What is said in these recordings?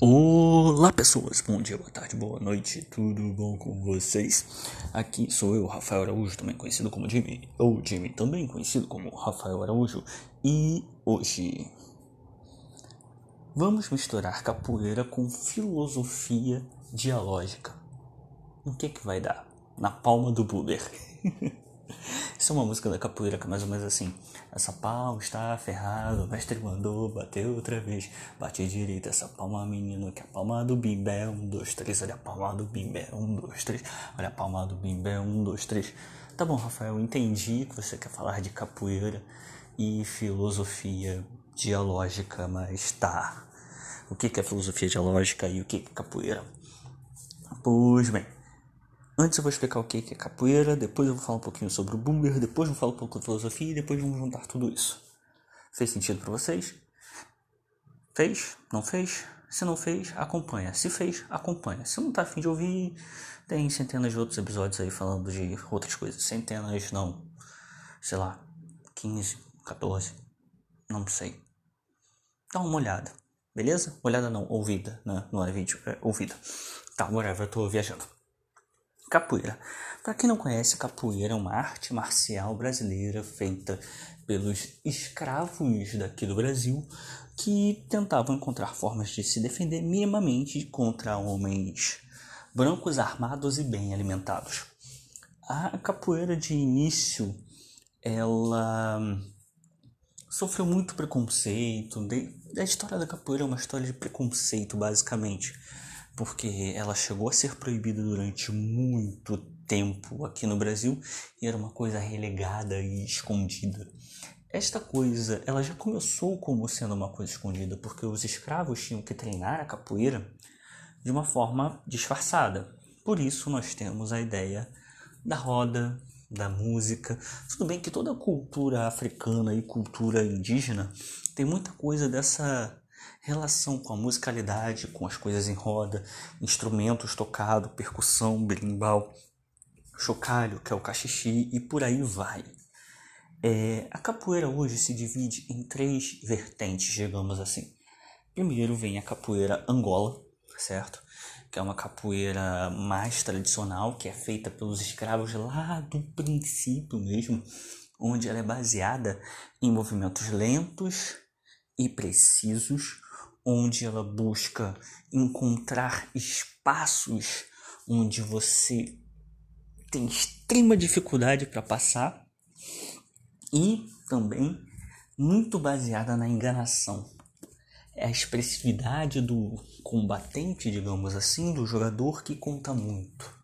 Olá pessoas, bom dia, boa tarde, boa noite, tudo bom com vocês? Aqui sou eu, Rafael Araújo, também conhecido como Jimmy, ou Jimmy, também conhecido como Rafael Araújo, e hoje vamos misturar capoeira com filosofia dialógica. O que que vai dar? Na palma do Buber. Isso é uma música da capoeira que é mais ou menos assim. Essa palma está ferrada, o mestre mandou bater outra vez. Bate direita, essa palma, menino, que a palma do bimbé. Um, dois, três, olha a palma do bimbé. Um, dois, três, olha a palma do bimbé. Um, dois, três. Tá bom, Rafael, entendi que você quer falar de capoeira e filosofia dialógica, mas tá. O que é filosofia dialógica e o que é capoeira? Pois bem. Antes eu vou explicar o que é capoeira, depois eu vou falar um pouquinho sobre o boomer, depois eu vou falar um pouco de filosofia e depois vamos juntar tudo isso. Fez sentido para vocês? Fez? Não fez? Se não fez, acompanha. Se fez, acompanha. Se não tá afim de ouvir, tem centenas de outros episódios aí falando de outras coisas. Centenas, não. Sei lá, 15, 14, não sei. Dá uma olhada, beleza? Olhada não, ouvida, né? Não é vídeo, é ouvida. Tá, whatever, eu tô viajando. Capoeira. Para quem não conhece, capoeira é uma arte marcial brasileira feita pelos escravos daqui do Brasil que tentavam encontrar formas de se defender minimamente contra homens brancos armados e bem alimentados. A capoeira de início ela sofreu muito preconceito. A história da capoeira é uma história de preconceito, basicamente porque ela chegou a ser proibida durante muito tempo aqui no Brasil e era uma coisa relegada e escondida. Esta coisa, ela já começou como sendo uma coisa escondida, porque os escravos tinham que treinar a capoeira de uma forma disfarçada. Por isso nós temos a ideia da roda, da música. Tudo bem que toda cultura africana e cultura indígena tem muita coisa dessa relação com a musicalidade, com as coisas em roda, instrumentos tocados, percussão, berimbau, chocalho, que é o cachixi e por aí vai. É, a capoeira hoje se divide em três vertentes, digamos assim. Primeiro vem a capoeira Angola, certo? Que é uma capoeira mais tradicional, que é feita pelos escravos lá do princípio mesmo, onde ela é baseada em movimentos lentos e precisos, onde ela busca encontrar espaços onde você tem extrema dificuldade para passar e também muito baseada na enganação. É a expressividade do combatente, digamos assim, do jogador que conta muito.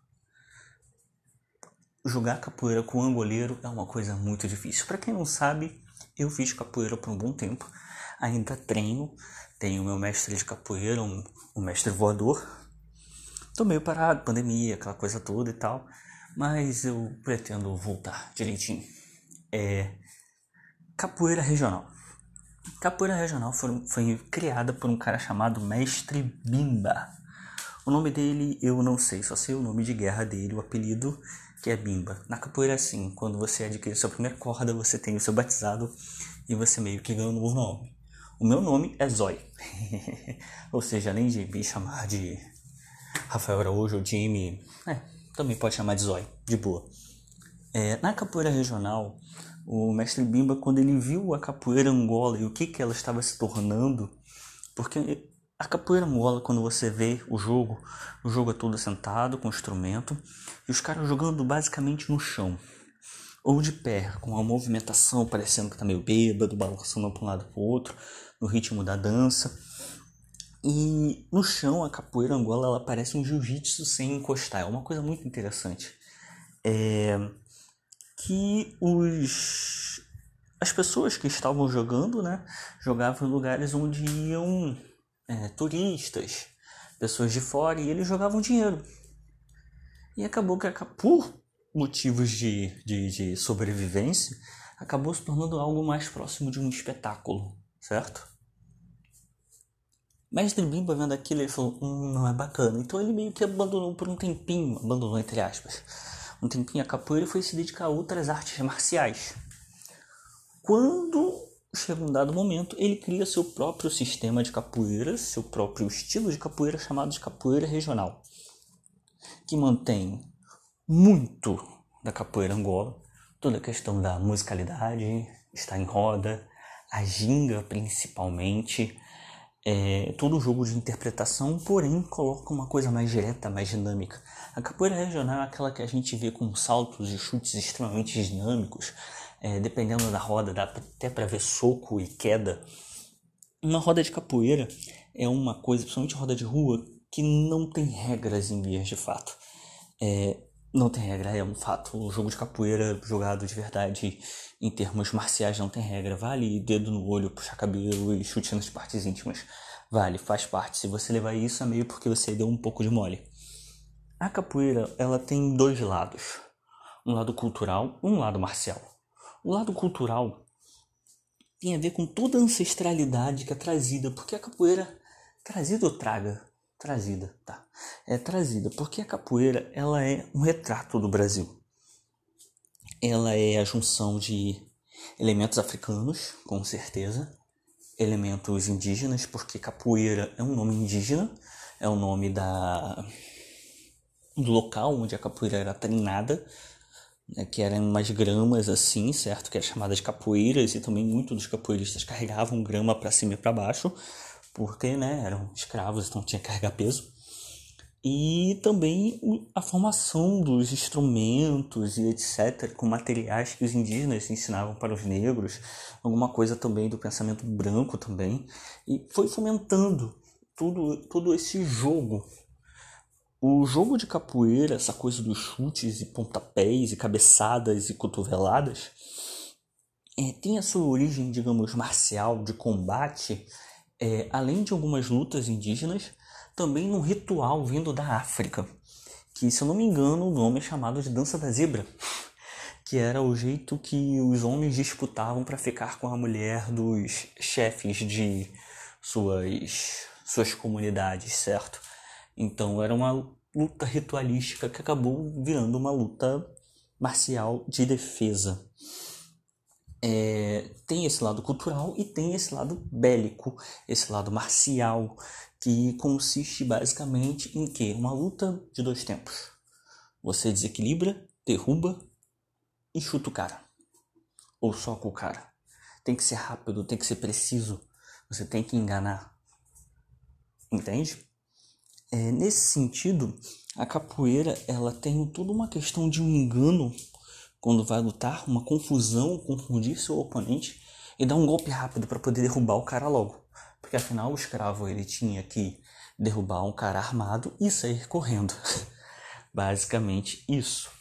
Jogar capoeira com angoleiro é uma coisa muito difícil. Para quem não sabe, eu fiz capoeira por um bom tempo, ainda treino, tenho meu mestre de capoeira, um, um mestre voador. Tô meio parado, pandemia, aquela coisa toda e tal. Mas eu pretendo voltar direitinho. É. Capoeira regional. Capoeira regional foi, foi criada por um cara chamado Mestre Bimba. O nome dele eu não sei, só sei o nome de guerra dele, o apelido que é Bimba. Na capoeira é assim, quando você adquire sua primeira corda, você tem o seu batizado e você meio que ganha um novo nome. O meu nome é Zói. ou seja, além de me chamar de Rafael Araújo ou Jimmy, é, também pode chamar de Zói, de boa. É, na capoeira regional, o mestre Bimba, quando ele viu a capoeira angola e o que, que ela estava se tornando, porque a capoeira angola, quando você vê o jogo, o jogo é todo sentado com instrumento e os caras jogando basicamente no chão ou de pé, com a movimentação parecendo que tá meio bêbado, balançando para um lado para o outro, no ritmo da dança. E no chão, a capoeira angola ela parece um jiu-jitsu sem encostar. É uma coisa muito interessante. É que os as pessoas que estavam jogando, né, jogavam em lugares onde iam é, turistas, pessoas de fora, e eles jogavam dinheiro. E acabou que, por motivos de, de, de sobrevivência, acabou se tornando algo mais próximo de um espetáculo, certo? Mestre Bimba vendo aquilo, ele falou, hum, não é bacana. Então ele meio que abandonou por um tempinho, abandonou entre aspas, um tempinho a capoeira e foi se dedicar a outras artes marciais. Quando chega um dado momento, ele cria seu próprio sistema de capoeira, seu próprio estilo de capoeira chamado de capoeira regional, que mantém muito da capoeira angola, toda a questão da musicalidade, estar em roda, a ginga principalmente, é, todo jogo de interpretação, porém coloca uma coisa mais direta, mais dinâmica. A capoeira regional é aquela que a gente vê com saltos e chutes extremamente dinâmicos, é, dependendo da roda, dá até para ver soco e queda. Uma roda de capoeira é uma coisa, principalmente roda de rua, que não tem regras em vias de fato. É, não tem regra, é um fato. O jogo de capoeira jogado de verdade em termos marciais não tem regra. Vale dedo no olho, puxar cabelo e chute nas partes íntimas. Vale, faz parte. Se você levar isso é meio porque você deu um pouco de mole. A capoeira, ela tem dois lados. Um lado cultural e um lado marcial. O lado cultural tem a ver com toda a ancestralidade que é trazida, porque a capoeira trazida ou traga, trazida, tá? É trazida, porque a capoeira ela é um retrato do Brasil. Ela é a junção de elementos africanos, com certeza, elementos indígenas, porque capoeira é um nome indígena, é o nome da do local onde a capoeira era treinada, né, que eram umas gramas assim, certo? Que é chamada de capoeiras e também muitos dos capoeiristas carregavam grama para cima e para baixo porque né, eram escravos, então tinha que carregar peso. E também a formação dos instrumentos e etc., com materiais que os indígenas ensinavam para os negros, alguma coisa também do pensamento branco também, e foi fomentando tudo, todo esse jogo. O jogo de capoeira, essa coisa dos chutes e pontapés e cabeçadas e cotoveladas, é, tem a sua origem, digamos, marcial, de combate, é, além de algumas lutas indígenas, também num ritual vindo da África, que, se eu não me engano, o nome é chamado de Dança da Zebra, que era o jeito que os homens disputavam para ficar com a mulher dos chefes de suas, suas comunidades, certo? Então era uma luta ritualística que acabou virando uma luta marcial de defesa é, tem esse lado cultural e tem esse lado bélico, esse lado marcial, que consiste basicamente em que uma luta de dois tempos. Você desequilibra, derruba e chuta o cara. Ou soca o cara. Tem que ser rápido, tem que ser preciso. Você tem que enganar. Entende? É, nesse sentido, a capoeira ela tem toda uma questão de um engano quando vai lutar, uma confusão, confundir seu oponente e dar um golpe rápido para poder derrubar o cara logo. Porque afinal o escravo ele tinha que derrubar um cara armado e sair correndo. Basicamente isso.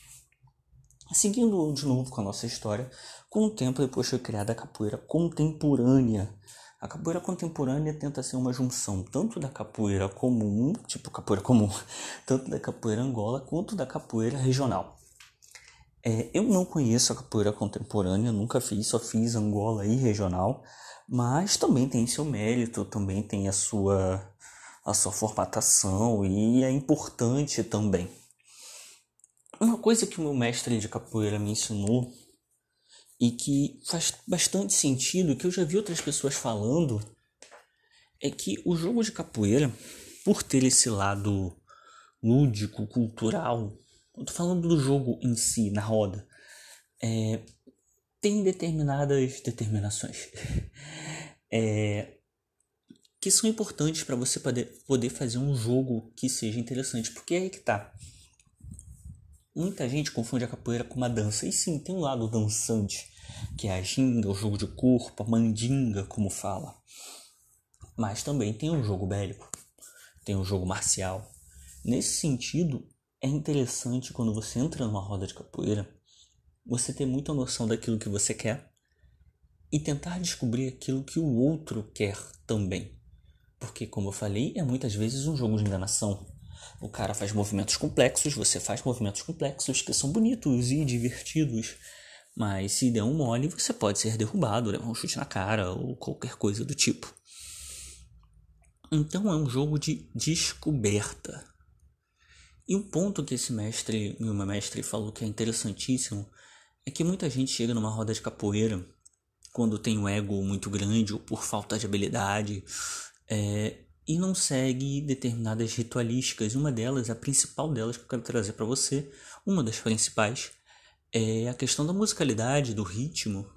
Seguindo de novo com a nossa história, com o tempo depois foi criada a capoeira contemporânea. A capoeira contemporânea tenta ser uma junção tanto da capoeira comum, tipo capoeira comum, tanto da capoeira angola quanto da capoeira regional. É, eu não conheço a capoeira contemporânea, nunca fiz, só fiz Angola e regional, mas também tem seu mérito, também tem a sua, a sua formatação e é importante também. Uma coisa que o meu mestre de capoeira me ensinou e que faz bastante sentido, que eu já vi outras pessoas falando, é que o jogo de capoeira, por ter esse lado lúdico, cultural, eu tô falando do jogo em si, na roda. É, tem determinadas determinações é, que são importantes para você poder, poder fazer um jogo que seja interessante. Porque é aí que tá. Muita gente confunde a capoeira com uma dança. E sim, tem um lado dançante, que é a ginga, o jogo de corpo, a mandinga, como fala. Mas também tem o um jogo bélico, tem o um jogo marcial. Nesse sentido, é interessante quando você entra numa roda de capoeira, você ter muita noção daquilo que você quer e tentar descobrir aquilo que o outro quer também. Porque, como eu falei, é muitas vezes um jogo de enganação. O cara faz movimentos complexos, você faz movimentos complexos que são bonitos e divertidos, mas se der um mole, você pode ser derrubado, levar um chute na cara ou qualquer coisa do tipo. Então é um jogo de descoberta. E um ponto que esse mestre, meu mestre, falou que é interessantíssimo é que muita gente chega numa roda de capoeira quando tem um ego muito grande ou por falta de habilidade é, e não segue determinadas ritualísticas. Uma delas, a principal delas que eu quero trazer para você, uma das principais, é a questão da musicalidade, do ritmo.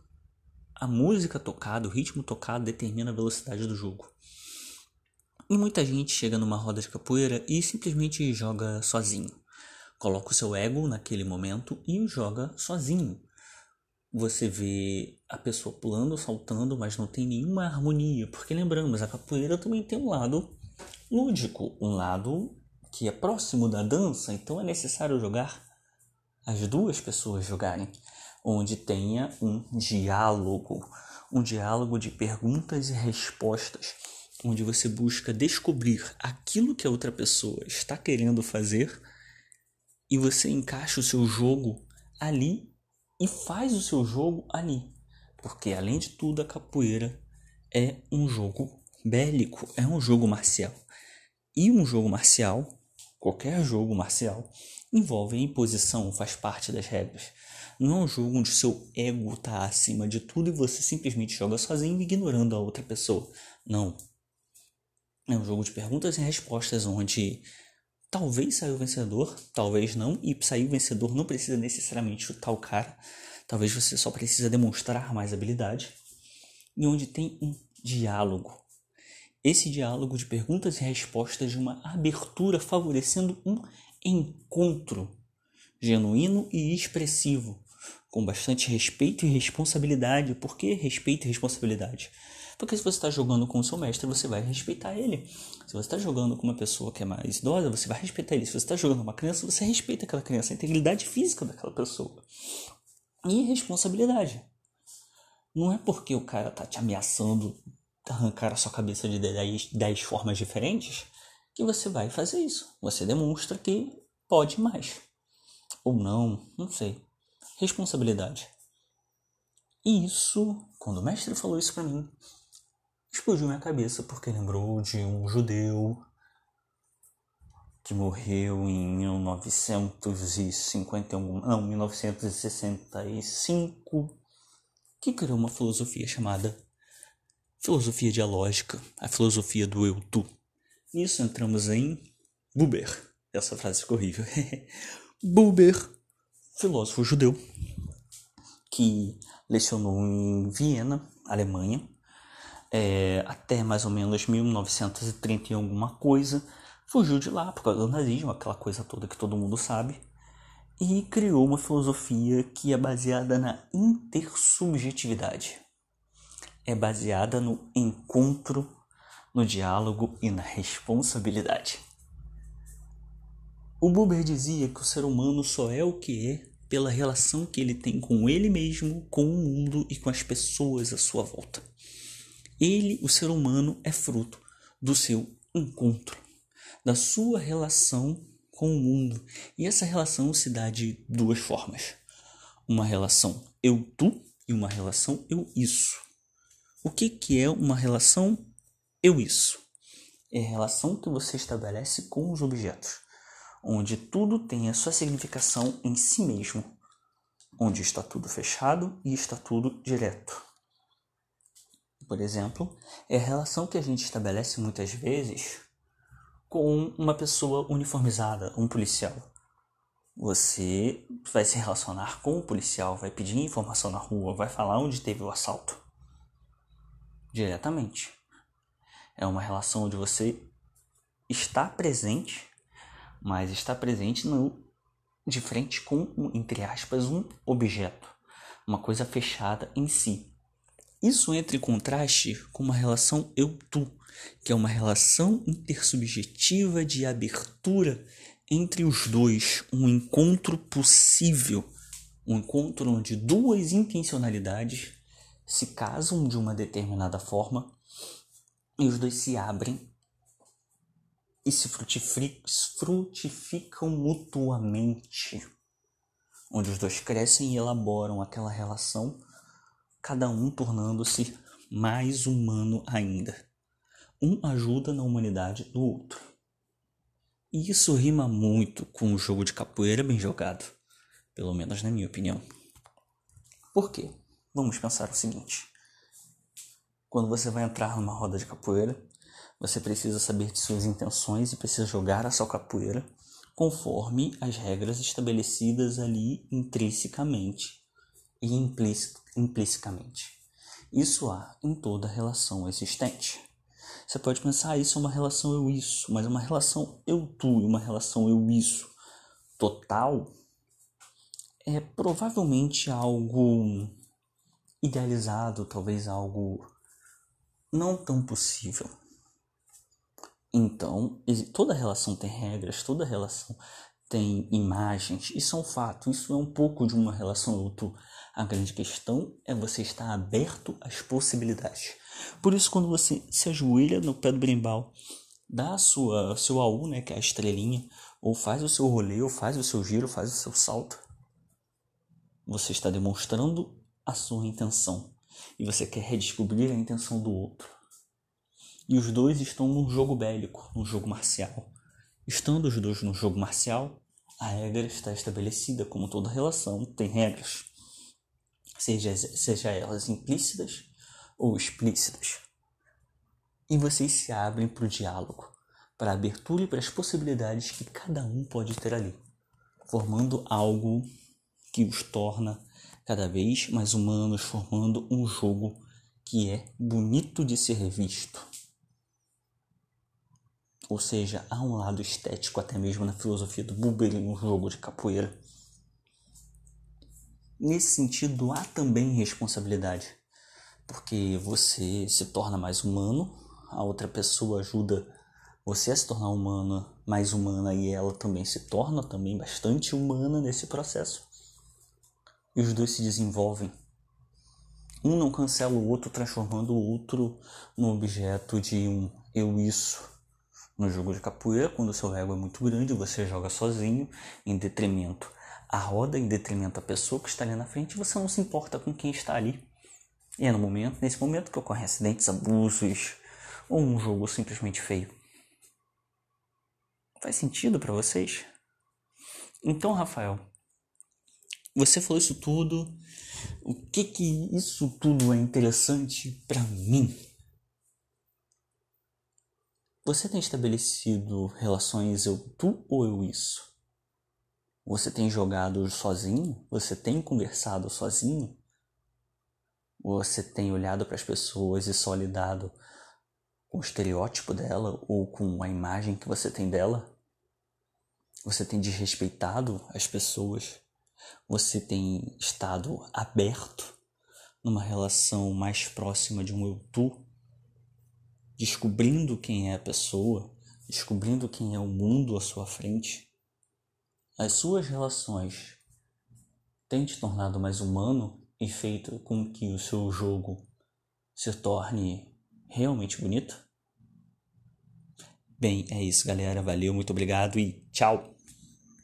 A música tocada, o ritmo tocado determina a velocidade do jogo. E muita gente chega numa roda de capoeira e simplesmente joga sozinho. Coloca o seu ego naquele momento e o joga sozinho. Você vê a pessoa pulando, saltando, mas não tem nenhuma harmonia, porque lembramos, a capoeira também tem um lado lúdico, um lado que é próximo da dança, então é necessário jogar as duas pessoas jogarem, onde tenha um diálogo, um diálogo de perguntas e respostas onde você busca descobrir aquilo que a outra pessoa está querendo fazer e você encaixa o seu jogo ali e faz o seu jogo ali. Porque além de tudo, a capoeira é um jogo bélico, é um jogo marcial. E um jogo marcial, qualquer jogo marcial, envolve imposição, faz parte das regras. Não é um jogo onde seu ego está acima de tudo e você simplesmente joga sozinho ignorando a outra pessoa. Não. É um jogo de perguntas e respostas onde talvez saiu o vencedor, talvez não, e sair o vencedor não precisa necessariamente chutar o cara, talvez você só precisa demonstrar mais habilidade, e onde tem um diálogo. Esse diálogo de perguntas e respostas de uma abertura favorecendo um encontro genuíno e expressivo, com bastante respeito e responsabilidade. Por que respeito e responsabilidade? Porque se você está jogando com o seu mestre, você vai respeitar ele. Se você está jogando com uma pessoa que é mais idosa, você vai respeitar ele. Se você está jogando com uma criança, você respeita aquela criança, a integridade física daquela pessoa. E responsabilidade. Não é porque o cara tá te ameaçando arrancar a sua cabeça de 10, 10 formas diferentes que você vai fazer isso. Você demonstra que pode mais. Ou não, não sei. Responsabilidade. E isso, quando o mestre falou isso para mim, explodiu minha cabeça porque lembrou de um judeu que morreu em 1951, não, 1965, que criou uma filosofia chamada filosofia dialógica, a filosofia do eu tu. Nisso entramos em Buber. Essa frase ficou horrível. Buber, filósofo judeu, que lecionou em Viena, Alemanha, é, até mais ou menos 1930 e alguma coisa, fugiu de lá por causa do nazismo, aquela coisa toda que todo mundo sabe, e criou uma filosofia que é baseada na intersubjetividade. É baseada no encontro, no diálogo e na responsabilidade. O Buber dizia que o ser humano só é o que é pela relação que ele tem com ele mesmo, com o mundo e com as pessoas à sua volta. Ele, o ser humano, é fruto do seu encontro, da sua relação com o mundo. E essa relação se dá de duas formas: uma relação eu-tu e uma relação eu-isso. O que, que é uma relação eu-isso? É a relação que você estabelece com os objetos, onde tudo tem a sua significação em si mesmo, onde está tudo fechado e está tudo direto por exemplo, é a relação que a gente estabelece muitas vezes com uma pessoa uniformizada, um policial. Você vai se relacionar com o policial, vai pedir informação na rua, vai falar onde teve o assalto. Diretamente. É uma relação onde você está presente, mas está presente no, de frente com, entre aspas, um objeto, uma coisa fechada em si. Isso entra em contraste com uma relação eu-tu, que é uma relação intersubjetiva de abertura entre os dois, um encontro possível, um encontro onde duas intencionalidades se casam de uma determinada forma e os dois se abrem e se frutificam mutuamente, onde os dois crescem e elaboram aquela relação cada um tornando-se mais humano ainda. Um ajuda na humanidade do outro. E isso rima muito com o jogo de capoeira bem jogado, pelo menos na minha opinião. Por quê? Vamos pensar o seguinte: Quando você vai entrar numa roda de capoeira, você precisa saber de suas intenções e precisa jogar a sua capoeira conforme as regras estabelecidas ali intrinsecamente e implicitamente. Isso há em toda relação existente. Você pode pensar, ah, isso é uma relação eu-isso, mas uma relação eu-tu e uma relação eu-isso total é provavelmente algo idealizado, talvez algo não tão possível. Então, toda relação tem regras, toda relação tem imagens, isso é um fato, isso é um pouco de uma relação outro. A grande questão é você estar aberto às possibilidades. Por isso, quando você se ajoelha no pé do brimbal, dá a sua seu AU, né, que é a estrelinha, ou faz o seu rolê, ou faz o seu giro, faz o seu salto, você está demonstrando a sua intenção e você quer redescobrir a intenção do outro. E os dois estão num jogo bélico, num jogo marcial. Estando os dois no jogo marcial, a regra está estabelecida, como toda relação tem regras, seja, seja elas implícitas ou explícitas. E vocês se abrem para o diálogo, para a abertura e para as possibilidades que cada um pode ter ali, formando algo que os torna cada vez mais humanos, formando um jogo que é bonito de ser visto. Ou seja, há um lado estético até mesmo na filosofia do Buber e no jogo de capoeira. Nesse sentido, há também responsabilidade, porque você se torna mais humano, a outra pessoa ajuda você a se tornar humana, mais humana e ela também se torna também bastante humana nesse processo e os dois se desenvolvem. Um não cancela o outro, transformando o outro no objeto de um eu isso. No jogo de capoeira, quando o seu ego é muito grande, você joga sozinho, em detrimento a roda, em detrimento a pessoa que está ali na frente, você não se importa com quem está ali. E é no momento, nesse momento que ocorrem acidentes, abusos ou um jogo simplesmente feio. Faz sentido para vocês? Então, Rafael, você falou isso tudo. O que que isso tudo é interessante para mim? Você tem estabelecido relações eu tu ou eu isso? Você tem jogado sozinho? Você tem conversado sozinho? Você tem olhado para as pessoas e só lidado com o estereótipo dela ou com a imagem que você tem dela? Você tem desrespeitado as pessoas? Você tem estado aberto numa relação mais próxima de um eu-tu, descobrindo quem é a pessoa, descobrindo quem é o mundo à sua frente? As suas relações têm te tornado mais humano e feito com que o seu jogo se torne realmente bonito? Bem, é isso, galera. Valeu, muito obrigado e tchau!